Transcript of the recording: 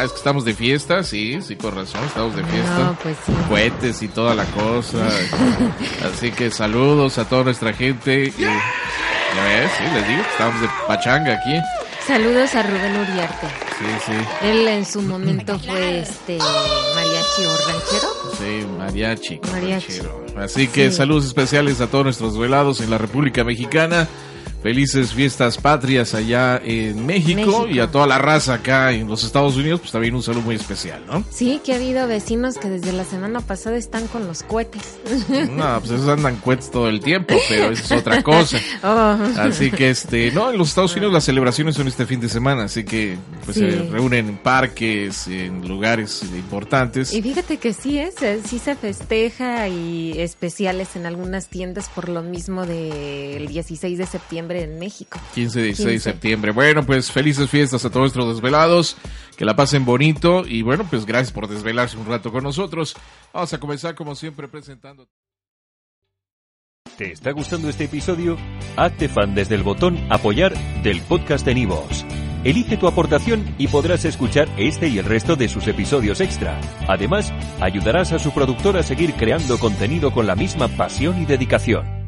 ¿Ah? Es que estamos de fiesta, sí, sí, con razón, estamos de fiesta. No, pues sí. Cohetes y toda la cosa. Así que saludos a toda nuestra gente. Y, ya ves, sí, les digo, estamos de pachanga aquí. Saludos a Rubén Uriarte. Sí, sí, Él en su momento fue este mariachi o ranchero. sí, mariachi. Mariachi. ranchero. Así que Sí. saludos especiales a todos nuestros velados en la República Mexicana. Felices fiestas patrias allá en México, México. y a toda la raza acá en los Estados Unidos, pues también un saludo muy especial, ¿no? Sí, que ha habido vecinos que desde la semana pasada están con los cohetes. No, pues esos andan cuetes todo el tiempo, pero eso es otra cosa. Oh. Así que este, no, en los Estados Unidos las celebraciones son este fin de semana, así que pues Sí. se reúnen en parques, en lugares importantes. Y fíjate que sí, ¿eh? Se- sí se festeja y especiales en algunas tiendas por lo mismo del 16 de septiembre en México. 15, 16 de 15. septiembre. Bueno, pues felices fiestas a todos nuestros desvelados, que la pasen bonito y bueno, pues gracias por desvelarse un rato con nosotros. Vamos a comenzar como siempre presentando. ¿Te está gustando este episodio? Hazte fan desde el botón Apoyar del podcast de Nivos. Elige tu aportación y podrás escuchar este y el resto de sus episodios extra. Además, ayudarás a su productor a seguir creando contenido con la misma pasión y dedicación.